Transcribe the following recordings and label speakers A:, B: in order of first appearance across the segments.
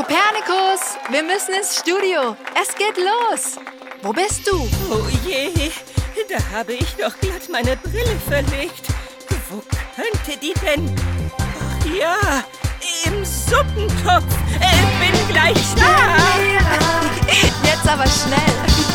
A: Kopernikus, wir müssen ins Studio. Es geht los. Wo bist du?
B: Oh je, da habe ich doch glatt meine Brille verlegt. Wo könnte die denn? Ach ja, im Suppentopf. Äh, bin gleich da.
A: Jetzt aber schnell.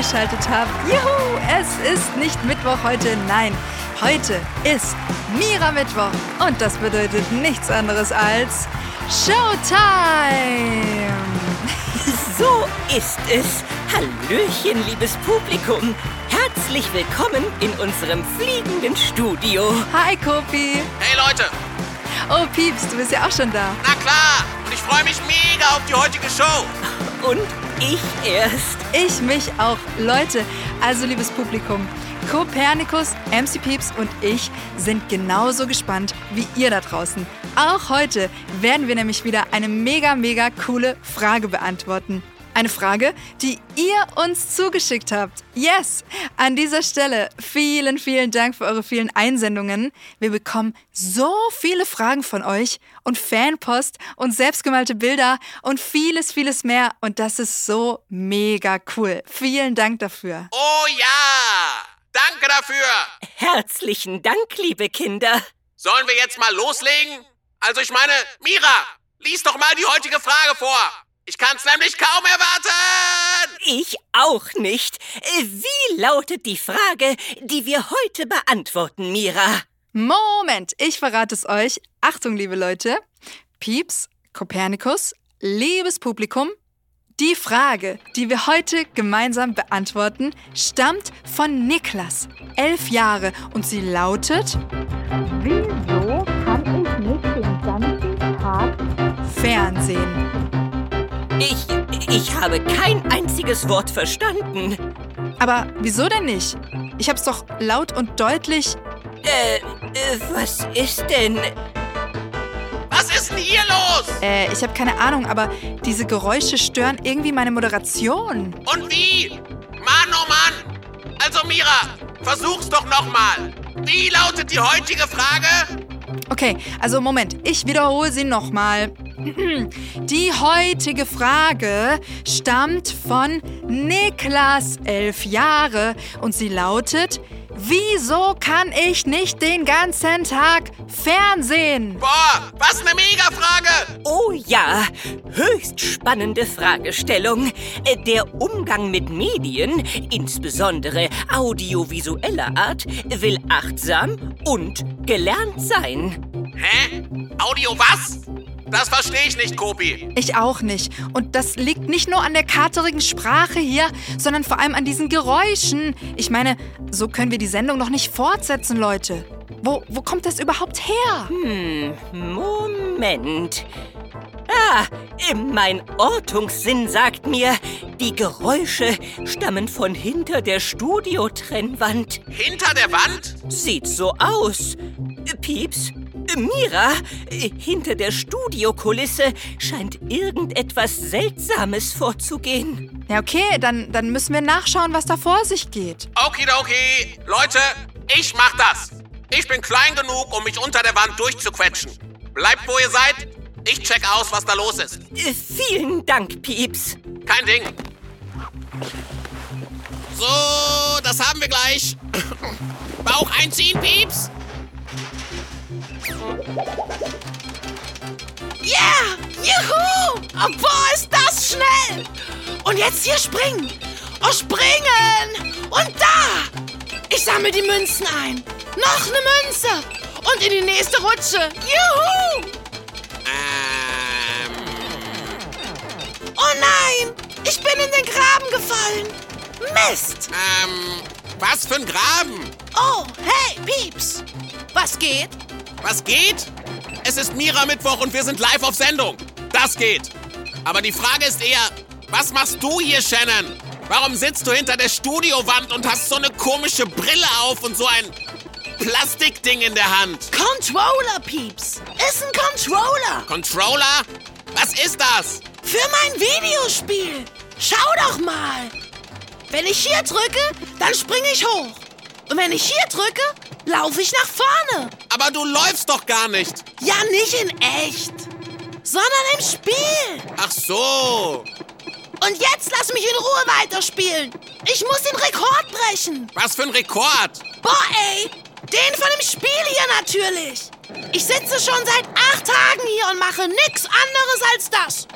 A: Eingeschaltet habt. Juhu, es ist nicht Mittwoch heute, nein, heute ist Mira Mittwoch und das bedeutet nichts anderes als Showtime.
B: So ist es. Hallöchen, liebes Publikum. Herzlich willkommen in unserem fliegenden Studio.
A: Hi Kopi.
C: Hey Leute,
A: Oh Pieps, du bist ja auch schon da.
C: na klar. Und ich freue mich mega auf die heutige Show.
B: Und ich erst.
A: Ich mich auch. Leute, also liebes Publikum, Kopernikus, MC Pieps und ich sind genauso gespannt wie ihr da draußen. Auch heute werden wir nämlich wieder eine mega, mega coole Frage beantworten. Eine Frage, die ihr uns zugeschickt habt. Yes! An dieser Stelle vielen, vielen Dank für eure vielen Einsendungen. Wir bekommen so viele Fragen von euch und Fanpost und selbstgemalte Bilder und vieles, vieles mehr. Und das ist so mega cool. Vielen Dank dafür.
C: Oh ja, danke dafür.
B: Herzlichen Dank, liebe Kinder.
C: Sollen wir jetzt mal loslegen? Also ich meine, Mira, lies doch mal die heutige Frage vor. Ich kann's nämlich kaum erwarten.
B: Ich auch nicht. Wie lautet die Frage, die wir heute beantworten, Mira?
A: Moment, ich verrate es euch. Achtung, liebe Leute. Pieps, Kopernikus, liebes Publikum. Die Frage, die wir heute gemeinsam beantworten, stammt von Niklas, elf Jahre, und sie lautet:
D: Wieso kann ich nicht den ganzen Tag
A: Fernsehen.
B: Ich, ich habe kein einziges Wort verstanden.
A: Aber wieso denn nicht? Ich hab's doch laut und deutlich.
B: Äh, äh, was ist denn?
C: Was ist denn hier los?
A: Äh, ich hab keine Ahnung, aber diese Geräusche stören irgendwie meine Moderation.
C: Und wie? Mann, oh Mann. Also Mira, versuch's doch nochmal. Wie lautet die heutige Frage?
A: Okay, also Moment, ich wiederhole sie nochmal. Die heutige Frage stammt von Niklas, elf Jahre, und sie lautet, wieso kann ich nicht den ganzen Tag Fernsehen?
C: Boah, was eine Mega-Frage.
B: Oh ja, höchst spannende Fragestellung. Äh, Der Umgang mit Medien, insbesondere audiovisueller Art, will achtsam und gelernt sein.
C: Hä? Audio was? Das verstehe ich nicht, Kopi.
A: Ich auch nicht. Und das liegt nicht nur an der katerigen Sprache hier, sondern vor allem an diesen Geräuschen. Ich meine, so können wir die Sendung noch nicht fortsetzen, Leute. Wo, wo kommt das überhaupt her?
B: Moment. Ah, mein Ortungssinn sagt mir, die Geräusche stammen von hinter der Studiotrennwand.
C: Hinter der Wand?
B: Sieht so aus. Pieps, Mira, hinter der Studiokulisse scheint irgendetwas Seltsames vorzugehen.
A: Ja, okay, dann, dann müssen wir nachschauen, was da vor sich geht.
C: Okidoki. Leute, ich mach das. Ich bin klein genug, um mich unter der Wand durchzuquetschen. Bleibt, wo ihr seid. Ich check aus, was da los ist.
B: Vielen Dank, Pieps.
C: Kein Ding. So, das haben wir gleich. Bauch einziehen, Pieps.
E: Yeah! Juhu! Oh, boah, ist das schnell! Und jetzt hier springen! Oh, springen! Und da! Ich sammle die Münzen ein. Noch eine Münze! Und in die nächste Rutsche. Juhu!
C: Ähm,
E: Oh nein! Ich bin in den Graben gefallen. Mist!
C: ähm, Was für ein Graben?
E: Oh, hey, Pieps. Was geht?
C: Was geht? Es ist Mira-Mittwoch und wir sind live auf Sendung. Das geht. Aber die Frage ist eher, was machst du hier, Shannon? Warum sitzt du hinter der Studiowand und hast so eine komische Brille auf und so ein Plastikding in der Hand?
E: Controller, Pieps. Ist ein Controller.
C: Controller? Was ist das?
E: Für mein Videospiel. Schau doch mal. Wenn ich hier drücke, dann springe ich hoch. Und wenn ich hier drücke, laufe ich nach vorne.
C: Aber du läufst doch gar nicht.
E: Ja, nicht in echt, sondern im Spiel.
C: Ach so.
E: Und jetzt lass mich in Ruhe weiterspielen. Ich muss den Rekord brechen.
C: Was für ein Rekord?
E: Boah, ey. Den von dem Spiel hier natürlich. Ich sitze schon seit acht Tagen hier und mache nichts anderes als das.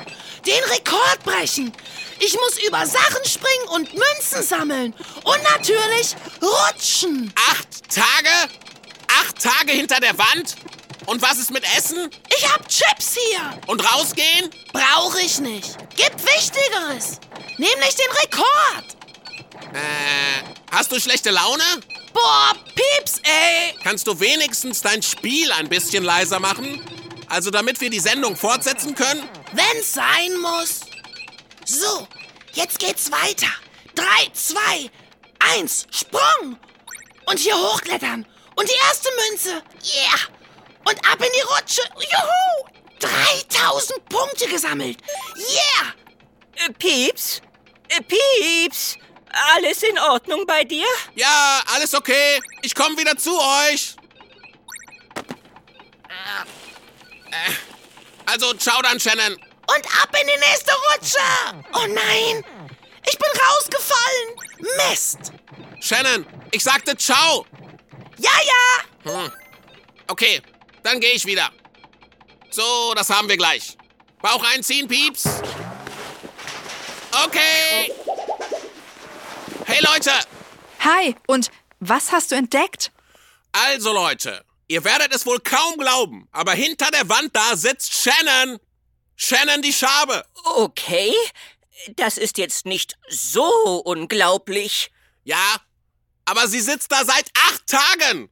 E: Den Rekord brechen. Ich muss über Sachen springen und Münzen sammeln. Und natürlich rutschen.
C: Acht Tage? Acht Tage hinter der Wand? Und was ist mit Essen?
E: Ich hab Chips hier.
C: Und rausgehen?
E: Brauche ich nicht. Gibt Wichtigeres. Nämlich den Rekord.
C: Äh, hast du schlechte Laune?
E: Boah, Pieps, ey.
C: Kannst du wenigstens dein Spiel ein bisschen leiser machen? Also damit wir die Sendung fortsetzen können?
E: Wenn's sein muss. So, jetzt geht's weiter. Drei, zwei, eins, Sprung. Und hier hochklettern. Und die erste Münze. Yeah. Und ab in die Rutsche. Juhu. 3000 Punkte gesammelt. Yeah.
B: Äh, Pieps? Äh, Pieps? Alles in Ordnung bei dir?
C: Ja, alles okay. Ich komme wieder zu euch. Äh, Also, ciao dann, Shannon.
E: Und ab in die nächste Rutsche. Oh nein. Ich bin rausgefallen. Mist.
C: Shannon, ich sagte ciao.
E: Ja, ja.
C: Okay, dann gehe ich wieder. So, das haben wir gleich. Bauch einziehen, Pieps. Okay. Hey, Leute.
A: Hi, und was hast du entdeckt?
C: Also, Leute. Ihr werdet es wohl kaum glauben, aber hinter der Wand da sitzt Shannon. Shannon die Schabe.
B: Okay. Das ist jetzt nicht so unglaublich.
C: Ja, aber sie sitzt da seit acht Tagen.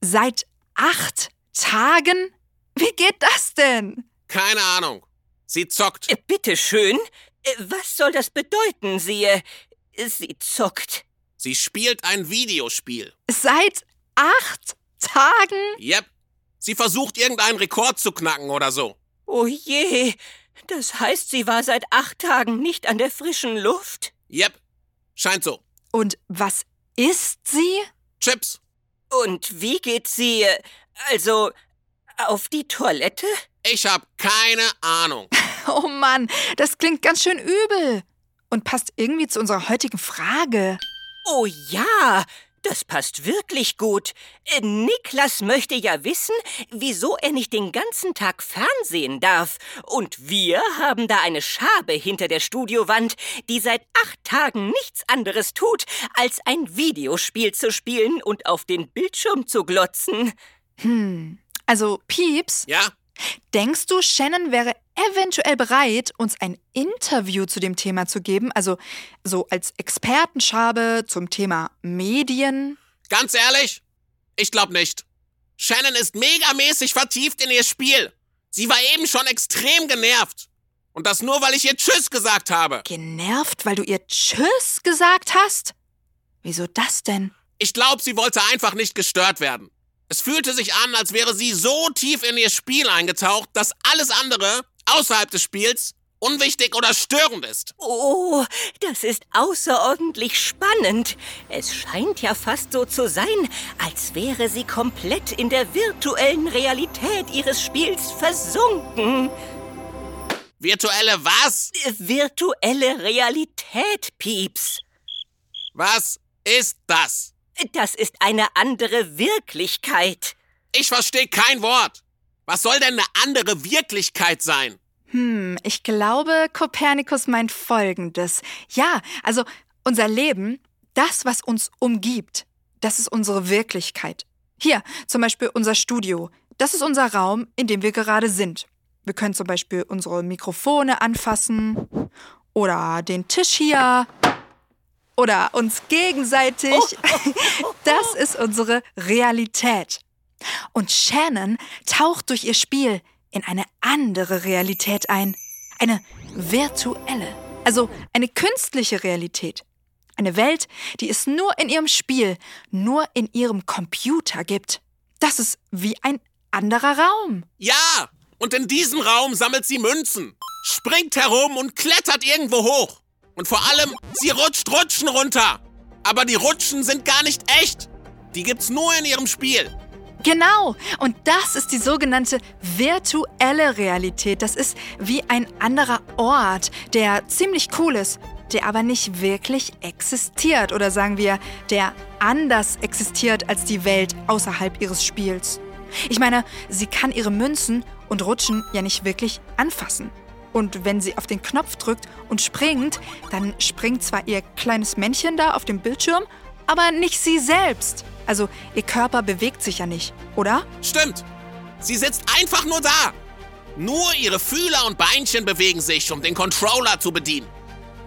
A: Seit acht Tagen? Wie geht das denn?
C: Keine Ahnung. Sie zockt.
B: Äh, Bitteschön. Äh, Was soll das bedeuten, sie, äh, sie zockt?
C: Sie spielt ein Videospiel.
A: Seit acht Tagen?
C: Yep. Sie versucht irgendeinen Rekord zu knacken oder so.
B: Oh je. Das heißt, sie war seit acht Tagen nicht an der frischen Luft?
C: Yep. Scheint so.
A: Und was isst sie?
C: Chips.
B: Und wie geht sie, also, auf die Toilette?
C: Ich hab keine Ahnung.
A: Oh Mann, das klingt ganz schön übel. Und passt irgendwie zu unserer heutigen Frage.
B: Oh ja, das passt wirklich gut. Äh, Niklas möchte ja wissen, wieso er nicht den ganzen Tag Fernsehen darf. Und wir haben da eine Schabe hinter der Studiowand, die seit acht Tagen nichts anderes tut, als ein Videospiel zu spielen und auf den Bildschirm zu glotzen.
A: Also, Pieps,
C: Ja?
A: Denkst du, Shannon wäre eventuell bereit, uns ein Interview zu dem Thema zu geben? Also, so als Expertenschabe zum Thema Medien?
C: Ganz ehrlich? Ich glaub nicht. Shannon ist megamäßig vertieft in ihr Spiel. Sie war eben schon extrem genervt. Und das nur, weil ich ihr Tschüss gesagt habe.
A: Genervt, weil du ihr Tschüss gesagt hast? Wieso das denn?
C: Ich glaube, sie wollte einfach nicht gestört werden. Es fühlte sich an, als wäre sie so tief in ihr Spiel eingetaucht, dass alles andere, außerhalb des Spiels, unwichtig oder störend ist.
B: Oh, das ist außerordentlich spannend. Es scheint ja fast so zu sein, als wäre sie komplett in der virtuellen Realität ihres Spiels versunken.
C: Virtuelle was?
B: Virtuelle Realität, Pieps.
C: Was ist das?
B: Das ist eine andere Wirklichkeit.
C: Ich verstehe kein Wort. Was soll denn eine andere Wirklichkeit sein?
A: Hm, ich glaube, Kopernikus meint Folgendes. Ja, also unser Leben, das, was uns umgibt, das ist unsere Wirklichkeit. Hier, zum Beispiel unser Studio. Das ist unser Raum, in dem wir gerade sind. Wir können zum Beispiel unsere Mikrofone anfassen oder den Tisch hier oder uns gegenseitig. Das ist unsere Realität. Und Shannon taucht durch ihr Spiel in eine andere Realität ein. Eine virtuelle, also eine künstliche Realität. Eine Welt, die es nur in ihrem Spiel, nur in ihrem Computer gibt. Das ist wie ein anderer Raum.
C: Ja, und in diesem Raum sammelt sie Münzen, springt herum und klettert irgendwo hoch. Und vor allem, sie rutscht Rutschen runter. Aber die Rutschen sind gar nicht echt. Die gibt's nur in ihrem Spiel.
A: Genau, und das ist die sogenannte virtuelle Realität. Das ist wie ein anderer Ort, der ziemlich cool ist, der aber nicht wirklich existiert oder sagen wir, der anders existiert als die Welt außerhalb ihres Spiels. Ich meine, sie kann ihre Münzen und Rutschen ja nicht wirklich anfassen. Und wenn sie auf den Knopf drückt und springt, dann springt zwar ihr kleines Männchen da auf dem Bildschirm, aber nicht sie selbst. Also ihr Körper bewegt sich ja nicht, oder?
C: Stimmt. Sie sitzt einfach nur da. Nur ihre Fühler und Beinchen bewegen sich, um den Controller zu bedienen.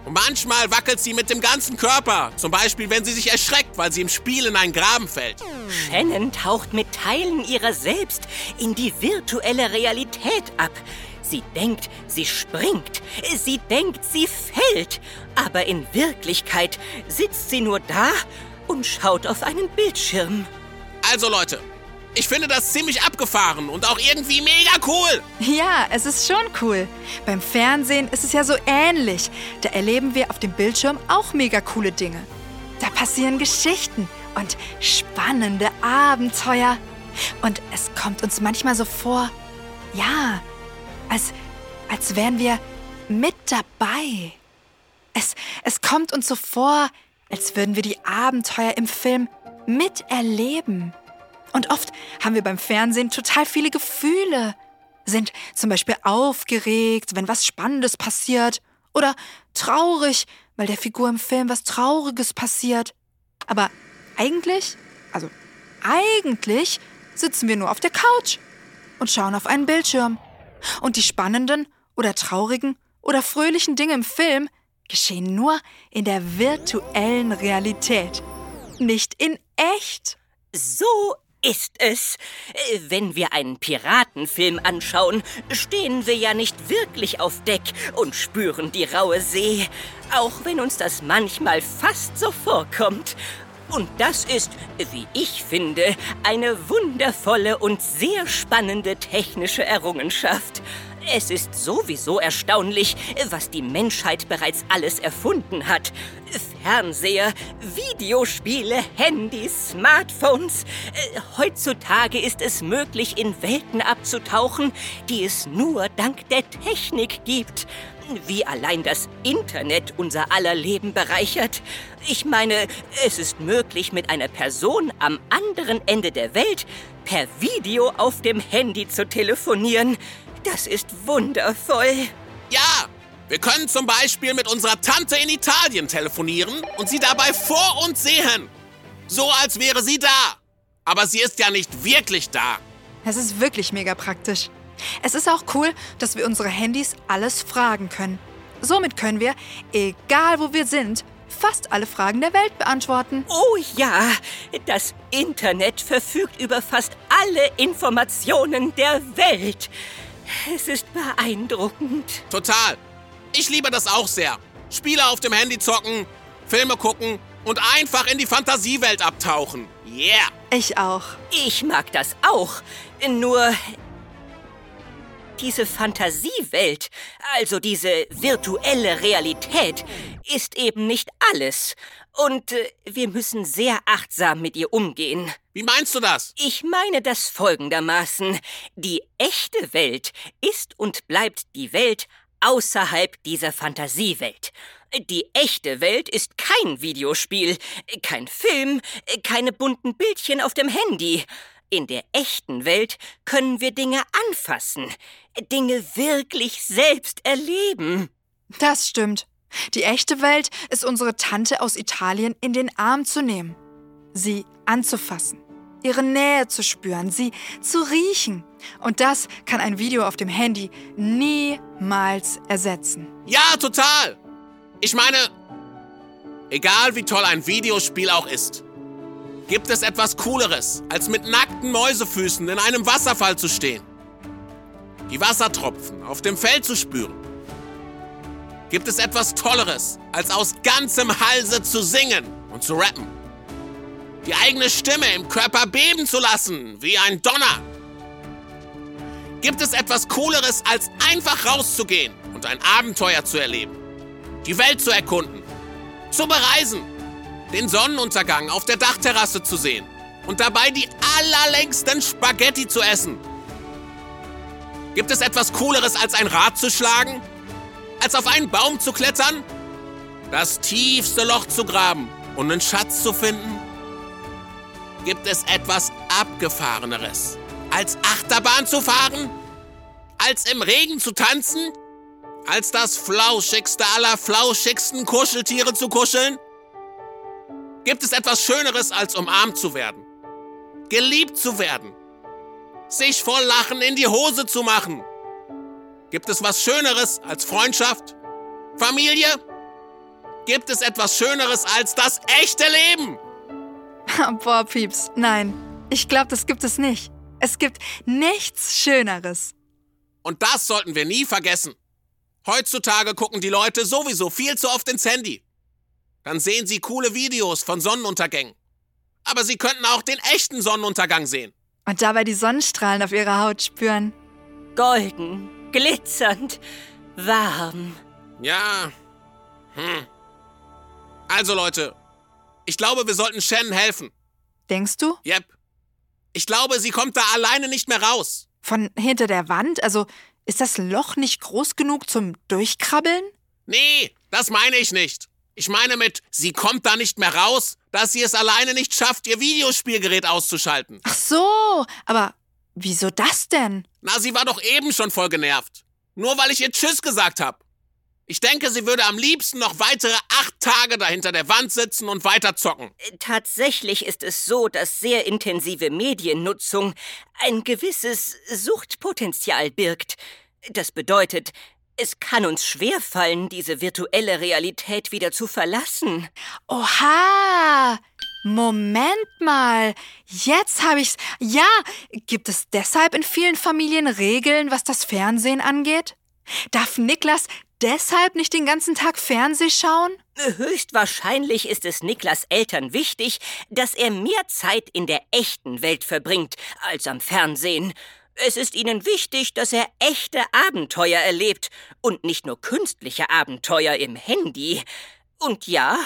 C: Und manchmal wackelt sie mit dem ganzen Körper. Zum Beispiel, wenn sie sich erschreckt, weil sie im Spiel in einen Graben fällt.
B: Shannon taucht mit Teilen ihrer selbst in die virtuelle Realität ab. Sie denkt, sie springt. Sie denkt, sie fällt. Aber in Wirklichkeit sitzt sie nur da und schaut auf einen Bildschirm.
C: Also Leute, ich finde das ziemlich abgefahren und auch irgendwie mega cool.
A: Ja, es ist schon cool. Beim Fernsehen ist es ja so ähnlich. Da erleben wir auf dem Bildschirm auch mega coole Dinge. Da passieren Geschichten und spannende Abenteuer. Und es kommt uns manchmal so vor, ja, als, als wären wir mit dabei. Es, es kommt uns so vor, als würden wir die Abenteuer im Film miterleben. Und oft haben wir beim Fernsehen total viele Gefühle. Sind zum Beispiel aufgeregt, wenn was Spannendes passiert. Oder traurig, weil der Figur im Film was Trauriges passiert. Aber eigentlich, also eigentlich sitzen wir nur auf der Couch und schauen auf einen Bildschirm. Und die spannenden oder traurigen oder fröhlichen Dinge im Film geschehen nur in der virtuellen Realität, nicht in echt.
B: So ist es. Wenn wir einen Piratenfilm anschauen, stehen wir ja nicht wirklich auf Deck und spüren die raue See, auch wenn uns das manchmal fast so vorkommt. Und das ist, wie ich finde, eine wundervolle und sehr spannende technische Errungenschaft. Es ist sowieso erstaunlich, was die Menschheit bereits alles erfunden hat. Fernseher, Videospiele, Handys, Smartphones. Äh, heutzutage ist es möglich, in Welten abzutauchen, die es nur dank der Technik gibt. Wie allein das Internet unser aller Leben bereichert. Ich meine, es ist möglich, mit einer Person am anderen Ende der Welt per Video auf dem Handy zu telefonieren. Das ist wundervoll.
C: Ja, wir können zum Beispiel mit unserer Tante in Italien telefonieren und sie dabei vor uns sehen. So als wäre sie da. Aber sie ist ja nicht wirklich da.
A: Es ist wirklich mega praktisch. Es ist auch cool, dass wir unsere Handys alles fragen können. Somit können wir, egal wo wir sind, fast alle Fragen der Welt beantworten.
B: Oh ja, das Internet verfügt über fast alle Informationen der Welt. Es ist beeindruckend.
C: Total. Ich liebe das auch sehr. Spiele auf dem Handy zocken, Filme gucken und einfach in die Fantasiewelt abtauchen. Yeah.
A: Ich auch.
B: Ich mag das auch. Nur diese Fantasiewelt, also diese virtuelle Realität, ist eben nicht alles. Und äh, wir müssen sehr achtsam mit ihr umgehen.
C: Wie meinst du das?
B: Ich meine das folgendermaßen. Die echte Welt ist und bleibt die Welt außerhalb dieser Fantasiewelt. Die echte Welt ist kein Videospiel, kein Film, keine bunten Bildchen auf dem Handy. In der echten Welt können wir Dinge anfassen, Dinge wirklich selbst erleben.
A: Das stimmt. Die echte Welt ist unsere Tante aus Italien in den Arm zu nehmen, sie anzufassen, ihre Nähe zu spüren, sie zu riechen. Und das kann ein Video auf dem Handy niemals ersetzen.
C: Ja, total. Ich meine, Egal wie toll ein Videospiel auch ist. Gibt es etwas Cooleres, als mit nackten Mäusefüßen in einem Wasserfall zu stehen? Die Wassertropfen auf dem Feld zu spüren? Gibt es etwas Tolleres, als aus ganzem Halse zu singen und zu rappen? Die eigene Stimme im Körper beben zu lassen, wie ein Donner? Gibt es etwas Cooleres, als einfach rauszugehen und ein Abenteuer zu erleben? Die Welt zu erkunden, zu bereisen, den Sonnenuntergang auf der Dachterrasse zu sehen und dabei die allerlängsten Spaghetti zu essen? Gibt es etwas Cooleres, als ein Rad zu schlagen? Als auf einen Baum zu klettern? Das tiefste Loch zu graben und einen Schatz zu finden? Gibt es etwas Abgefahreneres, als Achterbahn zu fahren? Als im Regen zu tanzen? Als das flauschigste aller flauschigsten Kuscheltiere zu kuscheln? Gibt es etwas Schöneres, als umarmt zu werden? Geliebt zu werden? Sich vor Lachen in die Hose zu machen? Gibt es was Schöneres als Freundschaft? Familie? Gibt es etwas Schöneres als das echte Leben?
A: Boah, Pieps, nein. Ich glaube, das gibt es nicht. Es gibt nichts Schöneres.
C: Und das sollten wir nie vergessen. Heutzutage gucken die Leute sowieso viel zu oft ins Handy. Dann sehen sie coole Videos von Sonnenuntergängen. Aber sie könnten auch den echten Sonnenuntergang sehen.
A: Und dabei die Sonnenstrahlen auf ihrer Haut spüren.
B: Golden, glitzernd, warm.
C: Ja. Hm. Also Leute, ich glaube, wir sollten Shannon helfen.
A: Denkst du?
C: Yep. Ich glaube, sie kommt da alleine nicht mehr raus.
A: Von hinter der Wand? Also ist das Loch nicht groß genug zum Durchkrabbeln?
C: Nee, das meine ich nicht. Ich meine mit, sie kommt da nicht mehr raus, dass sie es alleine nicht schafft, ihr Videospielgerät auszuschalten.
A: Ach so, aber wieso das denn?
C: Na, sie war doch eben schon voll genervt. Nur weil ich ihr Tschüss gesagt habe. Ich denke, sie würde am liebsten noch weitere acht Tage da hinter der Wand sitzen und weiter zocken.
B: Tatsächlich ist es so, dass sehr intensive Mediennutzung ein gewisses Suchtpotenzial birgt. Das bedeutet, es kann uns schwerfallen, diese virtuelle Realität wieder zu verlassen.
A: Oha! Moment mal. Jetzt habe ich's. Ja, gibt es deshalb in vielen Familien Regeln, was das Fernsehen angeht? Darf Niklas deshalb nicht den ganzen Tag Fernseh schauen?
B: Höchstwahrscheinlich ist es Niklas Eltern wichtig, dass er mehr Zeit in der echten Welt verbringt als am Fernsehen. Es ist ihnen wichtig, dass er echte Abenteuer erlebt und nicht nur künstliche Abenteuer im Handy. Und ja,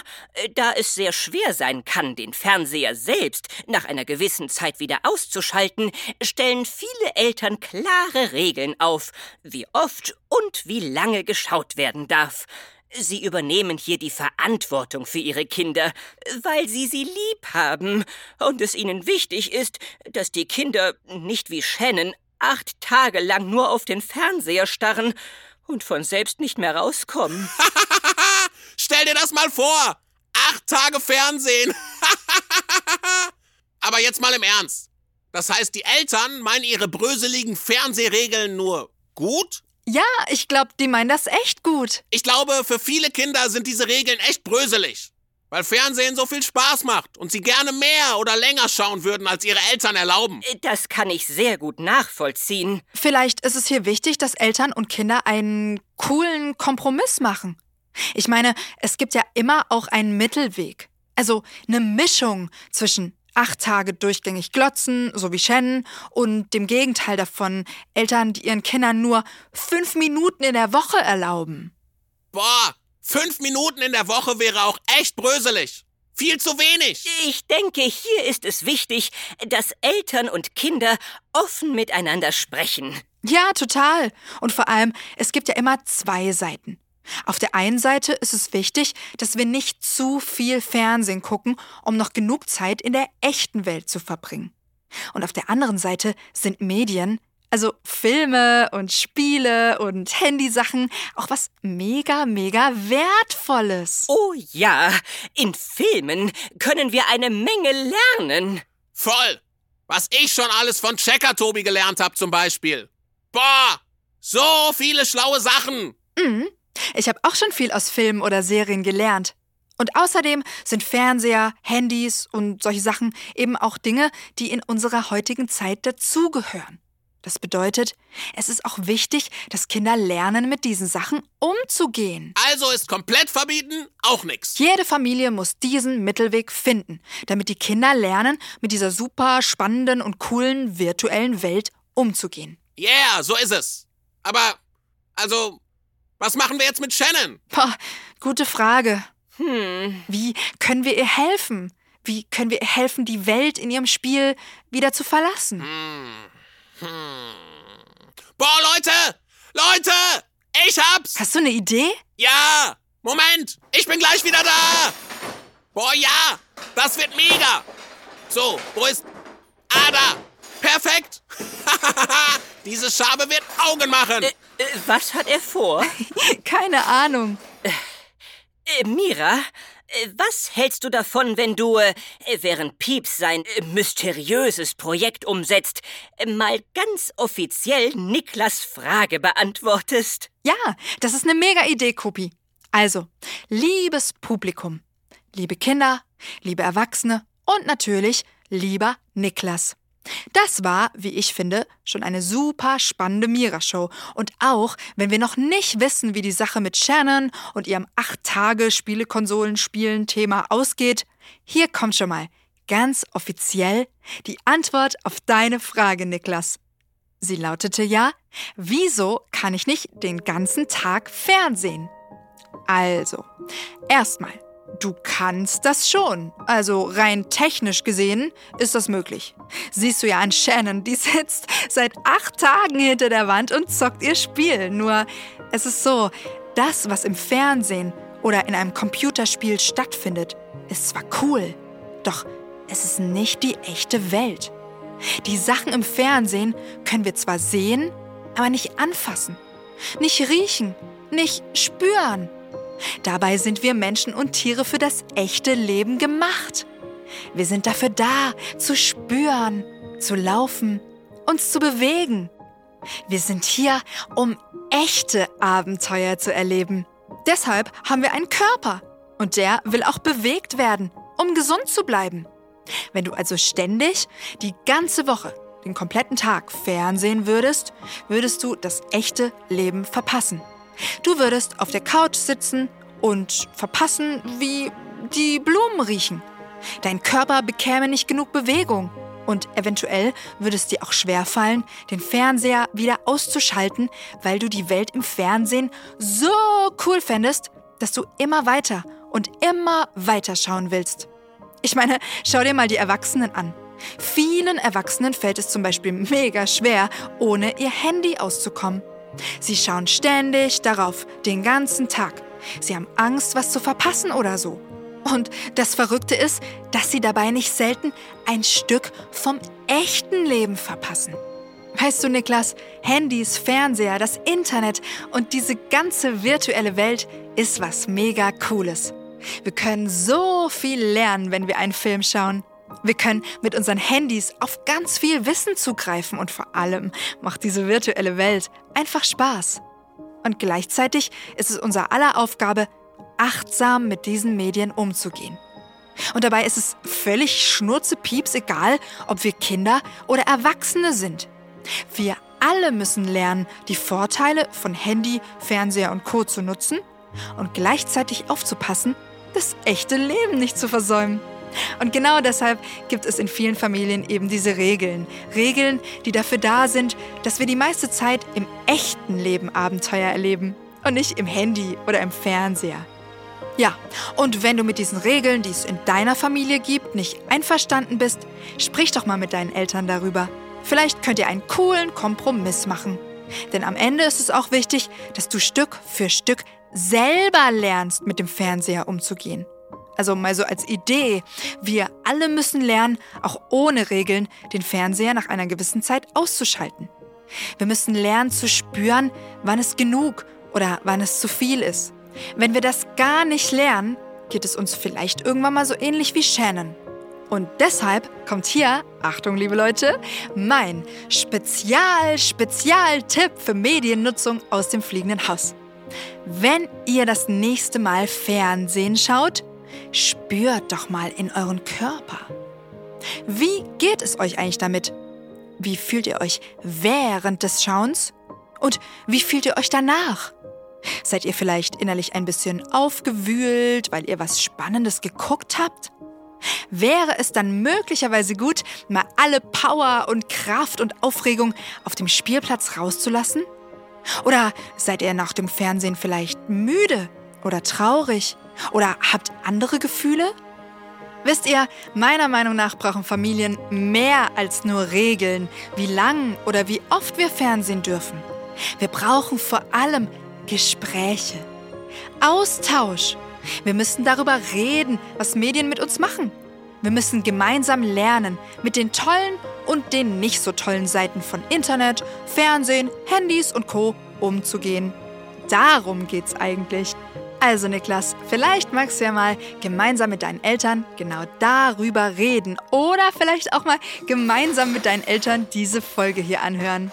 B: da es sehr schwer sein kann, den Fernseher selbst nach einer gewissen Zeit wieder auszuschalten, stellen viele Eltern klare Regeln auf, wie oft und wie lange geschaut werden darf. Sie übernehmen hier die Verantwortung für ihre Kinder, weil sie sie lieb haben und es ihnen wichtig ist, dass die Kinder nicht wie Shannon acht Tage lang nur auf den Fernseher starren und von selbst nicht mehr rauskommen.
C: Stell dir das mal vor! Acht Tage Fernsehen! Aber jetzt mal im Ernst. Das heißt, die Eltern meinen ihre bröseligen Fernsehregeln nur gut?
A: Ja, ich glaube, die meinen das echt gut.
C: Ich glaube, für viele Kinder sind diese Regeln echt bröselig. Weil Fernsehen so viel Spaß macht und sie gerne mehr oder länger schauen würden, als ihre Eltern erlauben.
B: Das kann ich sehr gut nachvollziehen.
A: Vielleicht ist es hier wichtig, dass Eltern und Kinder einen coolen Kompromiss machen. Ich meine, es gibt ja immer auch einen Mittelweg. Also eine Mischung zwischen acht Tage durchgängig glotzen, so wie Shannon, und dem Gegenteil davon, Eltern, die ihren Kindern nur fünf Minuten in der Woche erlauben.
C: Boah, fünf Minuten in der Woche wäre auch echt bröselig. Viel zu wenig.
B: Ich denke, hier ist es wichtig, dass Eltern und Kinder offen miteinander sprechen.
A: Ja, total. Und vor allem, es gibt ja immer zwei Seiten. Auf der einen Seite ist es wichtig, dass wir nicht zu viel Fernsehen gucken, um noch genug Zeit in der echten Welt zu verbringen. Und auf der anderen Seite sind Medien, also Filme und Spiele und Handysachen, auch was mega, mega wertvolles.
B: Oh ja, in Filmen können wir eine Menge lernen.
C: Voll. Was ich schon alles von Checker Tobi gelernt habe zum Beispiel. Boah, so viele schlaue Sachen.
A: Mhm. Ich habe auch schon viel aus Filmen oder Serien gelernt. Und außerdem sind Fernseher, Handys und solche Sachen eben auch Dinge, die in unserer heutigen Zeit dazugehören. Das bedeutet, es ist auch wichtig, dass Kinder lernen, mit diesen Sachen umzugehen.
C: Also ist komplett verbieten auch nix.
A: Jede Familie muss diesen Mittelweg finden, damit die Kinder lernen, mit dieser super spannenden und coolen virtuellen Welt umzugehen.
C: Yeah, so ist es. Aber, also, was machen wir jetzt mit Shannon?
A: Boah, gute Frage. Wie können wir ihr helfen? Wie können wir ihr helfen, die Welt in ihrem Spiel wieder zu verlassen?
C: Boah, Leute! Leute! Ich hab's!
A: Hast du eine Idee?
C: Ja! Moment! Ich bin gleich wieder da! Boah, ja! Das wird mega! So, wo ist... Ah, da! Perfekt! Diese Schabe wird Augen machen!
B: Äh, was hat er vor?
A: Keine Ahnung.
B: Äh, Mira, äh, was hältst du davon, wenn du, äh, während Pieps sein äh, mysteriöses Projekt umsetzt, äh, mal ganz offiziell Niklas Frage beantwortest?
A: Ja, das ist eine mega Idee, Kopi. Also, liebes Publikum, liebe Kinder, liebe Erwachsene und natürlich lieber Niklas. Das war, wie ich finde, schon eine super spannende Mira-Show. Und auch, wenn wir noch nicht wissen, wie die Sache mit Shannon und ihrem 8-Tage-Spielekonsolen-Spielen-Thema ausgeht, hier kommt schon mal ganz offiziell die Antwort auf deine Frage, Niklas. Sie lautete ja, wieso kann ich nicht den ganzen Tag Fernsehen? Also, erstmal, du kannst das schon. Also rein technisch gesehen ist das möglich. Siehst du ja an Shannon, die sitzt seit acht Tagen hinter der Wand und zockt ihr Spiel. Nur, es ist so, das, was im Fernsehen oder in einem Computerspiel stattfindet, ist zwar cool, doch es ist nicht die echte Welt. Die Sachen im Fernsehen können wir zwar sehen, aber nicht anfassen, nicht riechen, nicht spüren. Dabei sind wir Menschen und Tiere für das echte Leben gemacht. Wir sind dafür da, zu spüren, zu laufen, uns zu bewegen. Wir sind hier, um echte Abenteuer zu erleben. Deshalb haben wir einen Körper und der will auch bewegt werden, um gesund zu bleiben. Wenn du also ständig die ganze Woche, den kompletten Tag Fernsehen würdest, würdest du das echte Leben verpassen. Du würdest auf der Couch sitzen und verpassen, wie die Blumen riechen. Dein Körper bekäme nicht genug Bewegung. Und eventuell würde es dir auch schwerfallen, den Fernseher wieder auszuschalten, weil du die Welt im Fernsehen so cool fändest, dass du immer weiter und immer weiter schauen willst. Ich meine, schau dir mal die Erwachsenen an. Vielen Erwachsenen fällt es zum Beispiel mega schwer, ohne ihr Handy auszukommen. Sie schauen ständig darauf, den ganzen Tag. Sie haben Angst, was zu verpassen oder so. Und das Verrückte ist, dass sie dabei nicht selten ein Stück vom echten Leben verpassen. Weißt du, Niklas, Handys, Fernseher, das Internet und diese ganze virtuelle Welt ist was mega Cooles. Wir können so viel lernen, wenn wir einen Film schauen. Wir können mit unseren Handys auf ganz viel Wissen zugreifen und vor allem macht diese virtuelle Welt einfach Spaß. Und gleichzeitig ist es unser aller Aufgabe, achtsam mit diesen Medien umzugehen. Und dabei ist es völlig schnurzepieps egal, ob wir Kinder oder Erwachsene sind. Wir alle müssen lernen, die Vorteile von Handy, Fernseher und Co. zu nutzen und gleichzeitig aufzupassen, das echte Leben nicht zu versäumen. Und genau deshalb gibt es in vielen Familien eben diese Regeln. Regeln, die dafür da sind, dass wir die meiste Zeit im echten Leben Abenteuer erleben und nicht im Handy oder im Fernseher. Ja, und wenn du mit diesen Regeln, die es in deiner Familie gibt, nicht einverstanden bist, sprich doch mal mit deinen Eltern darüber. Vielleicht könnt ihr einen coolen Kompromiss machen. Denn am Ende ist es auch wichtig, dass du Stück für Stück selber lernst, mit dem Fernseher umzugehen. Also mal so als Idee, wir alle müssen lernen, auch ohne Regeln, den Fernseher nach einer gewissen Zeit auszuschalten. Wir müssen lernen zu spüren, wann es genug oder wann es zu viel ist. Wenn wir das gar nicht lernen, geht es uns vielleicht irgendwann mal so ähnlich wie Shannon. Und deshalb kommt hier, Achtung liebe Leute, mein Spezial-Spezial-Tipp für Mediennutzung aus dem fliegenden Haus. Wenn ihr das nächste Mal Fernsehen schaut, spürt doch mal in euren Körper. Wie geht es euch eigentlich damit? Wie fühlt ihr euch während des Schauens? Und wie fühlt ihr euch danach? Seid ihr vielleicht innerlich ein bisschen aufgewühlt, weil ihr was Spannendes geguckt habt? Wäre es dann möglicherweise gut, mal alle Power und Kraft und Aufregung auf dem Spielplatz rauszulassen? Oder seid ihr nach dem Fernsehen vielleicht müde oder traurig oder habt andere Gefühle? Wisst ihr, meiner Meinung nach brauchen Familien mehr als nur Regeln, wie lang oder wie oft wir Fernsehen dürfen. Wir brauchen vor allem Gespräche, Austausch. Wir müssen darüber reden, was Medien mit uns machen. Wir müssen gemeinsam lernen, mit den tollen und den nicht so tollen Seiten von Internet, Fernsehen, Handys und Co umzugehen. Darum geht's eigentlich. Also Niklas, vielleicht magst du ja mal gemeinsam mit deinen Eltern genau darüber reden oder vielleicht auch mal gemeinsam mit deinen Eltern diese Folge hier anhören.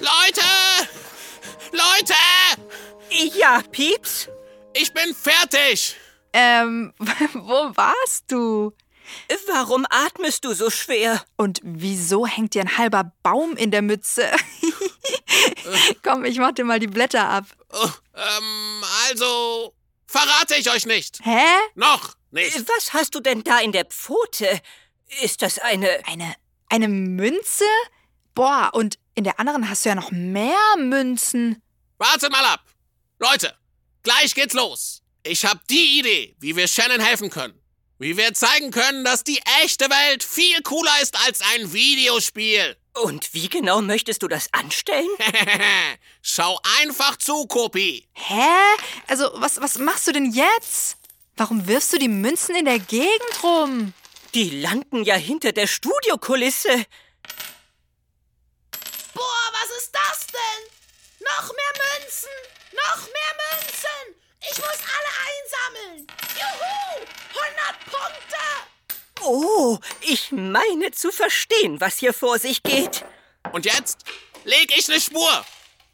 C: Leute! Leute!
B: Ja, Pieps?
C: Ich bin fertig!
A: Ähm, wo warst du?
B: Warum atmest du so schwer?
A: Und wieso hängt dir ein halber Baum in der Mütze? Komm, ich mach dir mal die Blätter ab.
C: Oh, ähm, also, verrate ich euch nicht.
A: Hä?
C: Noch nicht.
B: Was hast du denn da in der Pfote? Ist das eine...
A: Eine, eine Münze? Boah, und in der anderen hast du ja noch mehr Münzen.
C: Wartet mal ab. Leute, gleich geht's los. Ich hab die Idee, wie wir Shannon helfen können. Wie wir zeigen können, dass die echte Welt viel cooler ist als ein Videospiel.
B: Und wie genau möchtest du das anstellen?
C: Schau einfach zu, Kopi.
A: Hä? Also, was, was machst du denn jetzt? Warum wirfst du die Münzen in der Gegend rum?
B: Die landen ja hinter der Studiokulisse.
E: Boah, was ist das denn? Noch mehr Münzen! Noch mehr Münzen! Ich muss alle einsammeln! Juhu! 100 Punkte!
B: Oh, ich meine zu verstehen, was hier vor sich geht.
C: Und jetzt leg ich eine Spur.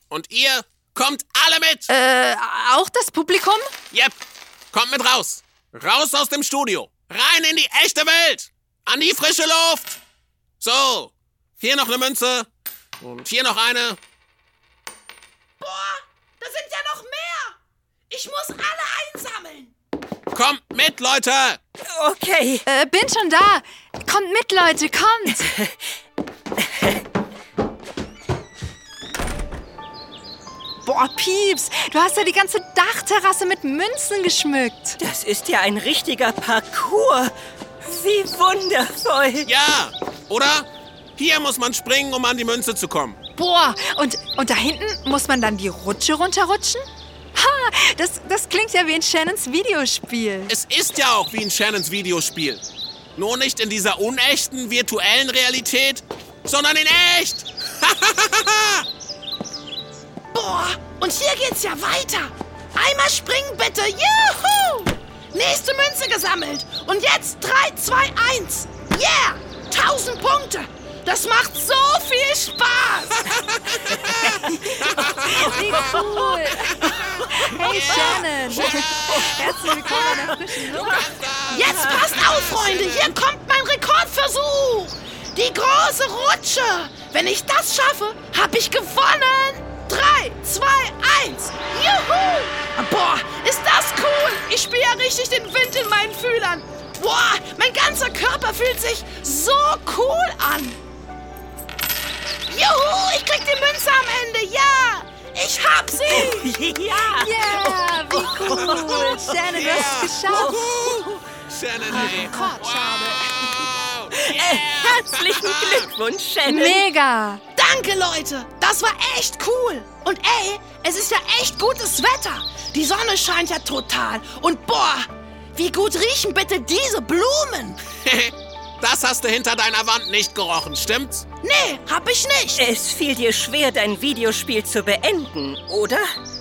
C: Und ihr kommt alle mit.
A: Äh, auch das Publikum?
C: Yep, kommt mit raus. Raus aus dem Studio. Rein in die echte Welt. An die frische Luft. So, hier noch eine Münze. Und hier noch eine.
E: Boah, da sind ja noch mehr! Ich muss alle einsammeln!
C: Kommt mit, Leute.
B: Okay.
A: Äh, bin schon da. Kommt mit, Leute, kommt. Boah, Pieps, du hast ja die ganze Dachterrasse mit Münzen geschmückt.
B: Das ist ja ein richtiger Parcours. Wie wundervoll.
C: Ja, oder? Hier muss man springen, um an die Münze zu kommen.
A: Boah, und, und da hinten muss man dann die Rutsche runterrutschen? Das, das klingt ja wie in Shannons Videospiel.
C: Es ist ja auch wie in Shannons Videospiel. Nur nicht in dieser unechten virtuellen Realität, sondern in echt.
E: Boah, und hier geht's ja weiter. Einmal springen bitte. Juhu! Nächste Münze gesammelt. Und jetzt 3, 2, 1. Yeah! 1000 Punkte. Das macht so viel Spaß.
A: Wie cool. Hey, Shannon. Herzlich willkommen in der frischen Luft.
E: Jetzt passt auf, Freunde. Hier kommt mein Rekordversuch. Die große Rutsche. Wenn ich das schaffe, habe ich gewonnen. 3, 2, 1. Juhu! Boah, ist das cool. Ich spüre ja richtig den Wind in meinen Fühlern. Boah, mein ganzer Körper fühlt sich so cool an. Juhu, ich krieg die Münze am Ende. Ja, ich hab sie.
B: Ja.
A: Ja, wie cool. Shannon, du hast es geschafft.
C: Shannon, ey.
A: Rekordschade.
C: Wow.
B: Äh, herzlichen Glückwunsch, Shannon.
A: Mega.
E: Danke, Leute. Das war echt cool. Und ey, es ist ja echt gutes Wetter. Die Sonne scheint ja total. Und boah, wie gut riechen bitte diese Blumen.
C: Das hast du hinter deiner Wand nicht gerochen, stimmt's?
E: Nee, hab ich nicht.
B: Es fiel dir schwer, dein Videospiel zu beenden, oder?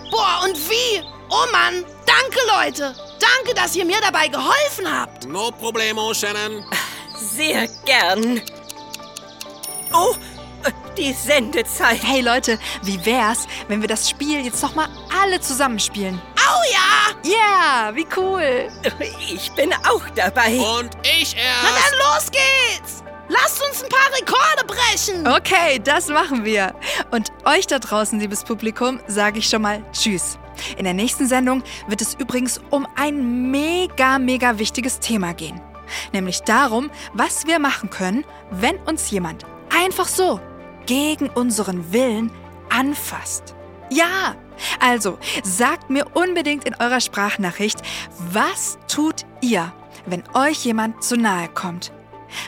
E: Boah, und wie? Oh Mann, danke, Leute. Danke, dass ihr mir dabei geholfen habt.
C: No problemo, Shannon.
B: Sehr gern. Oh, die Sendezeit.
A: Hey Leute, wie wär's, wenn wir das Spiel jetzt noch mal alle zusammenspielen?
E: Oh ja!
A: Yeah, wie cool.
B: Ich bin auch dabei.
C: Und ich
E: Na
C: erst.
E: dann los geht's! Lasst uns ein paar Rekorde brechen!
A: Okay, das machen wir. Und euch da draußen, liebes Publikum, sage ich schon mal Tschüss. In der nächsten Sendung wird es übrigens um ein mega, mega wichtiges Thema gehen. Nämlich darum, was wir machen können, wenn uns jemand einfach so gegen unseren Willen anfasst. Ja, also sagt mir unbedingt in eurer Sprachnachricht, was tut ihr, wenn euch jemand zu nahe kommt?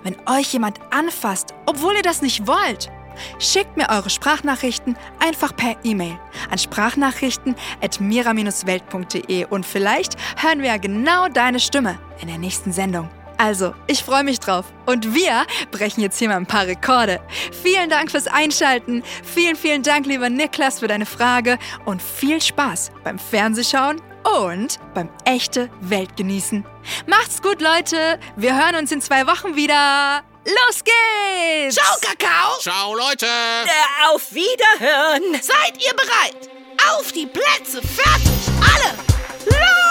A: Wenn euch jemand anfasst, obwohl ihr das nicht wollt, schickt mir eure Sprachnachrichten einfach per E-Mail an sprachnachrichten.mira-welt.de und vielleicht hören wir ja genau deine Stimme in der nächsten Sendung. Also, ich freue mich drauf. Und wir brechen jetzt hier mal ein paar Rekorde. Vielen Dank fürs Einschalten. Vielen, vielen Dank, lieber Niklas, für deine Frage. Und viel Spaß beim Fernsehschauen und beim echte Welt genießen. Macht's gut, Leute. Wir hören uns in zwei Wochen wieder. Los geht's!
E: Ciao, Kakao!
C: Ciao, Leute.
B: Äh, Auf Wiederhören.
E: Seid ihr bereit? Auf die Plätze, fertig, alle! Los!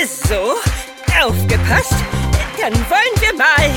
B: So, aufgepasst. Dann wollen wir mal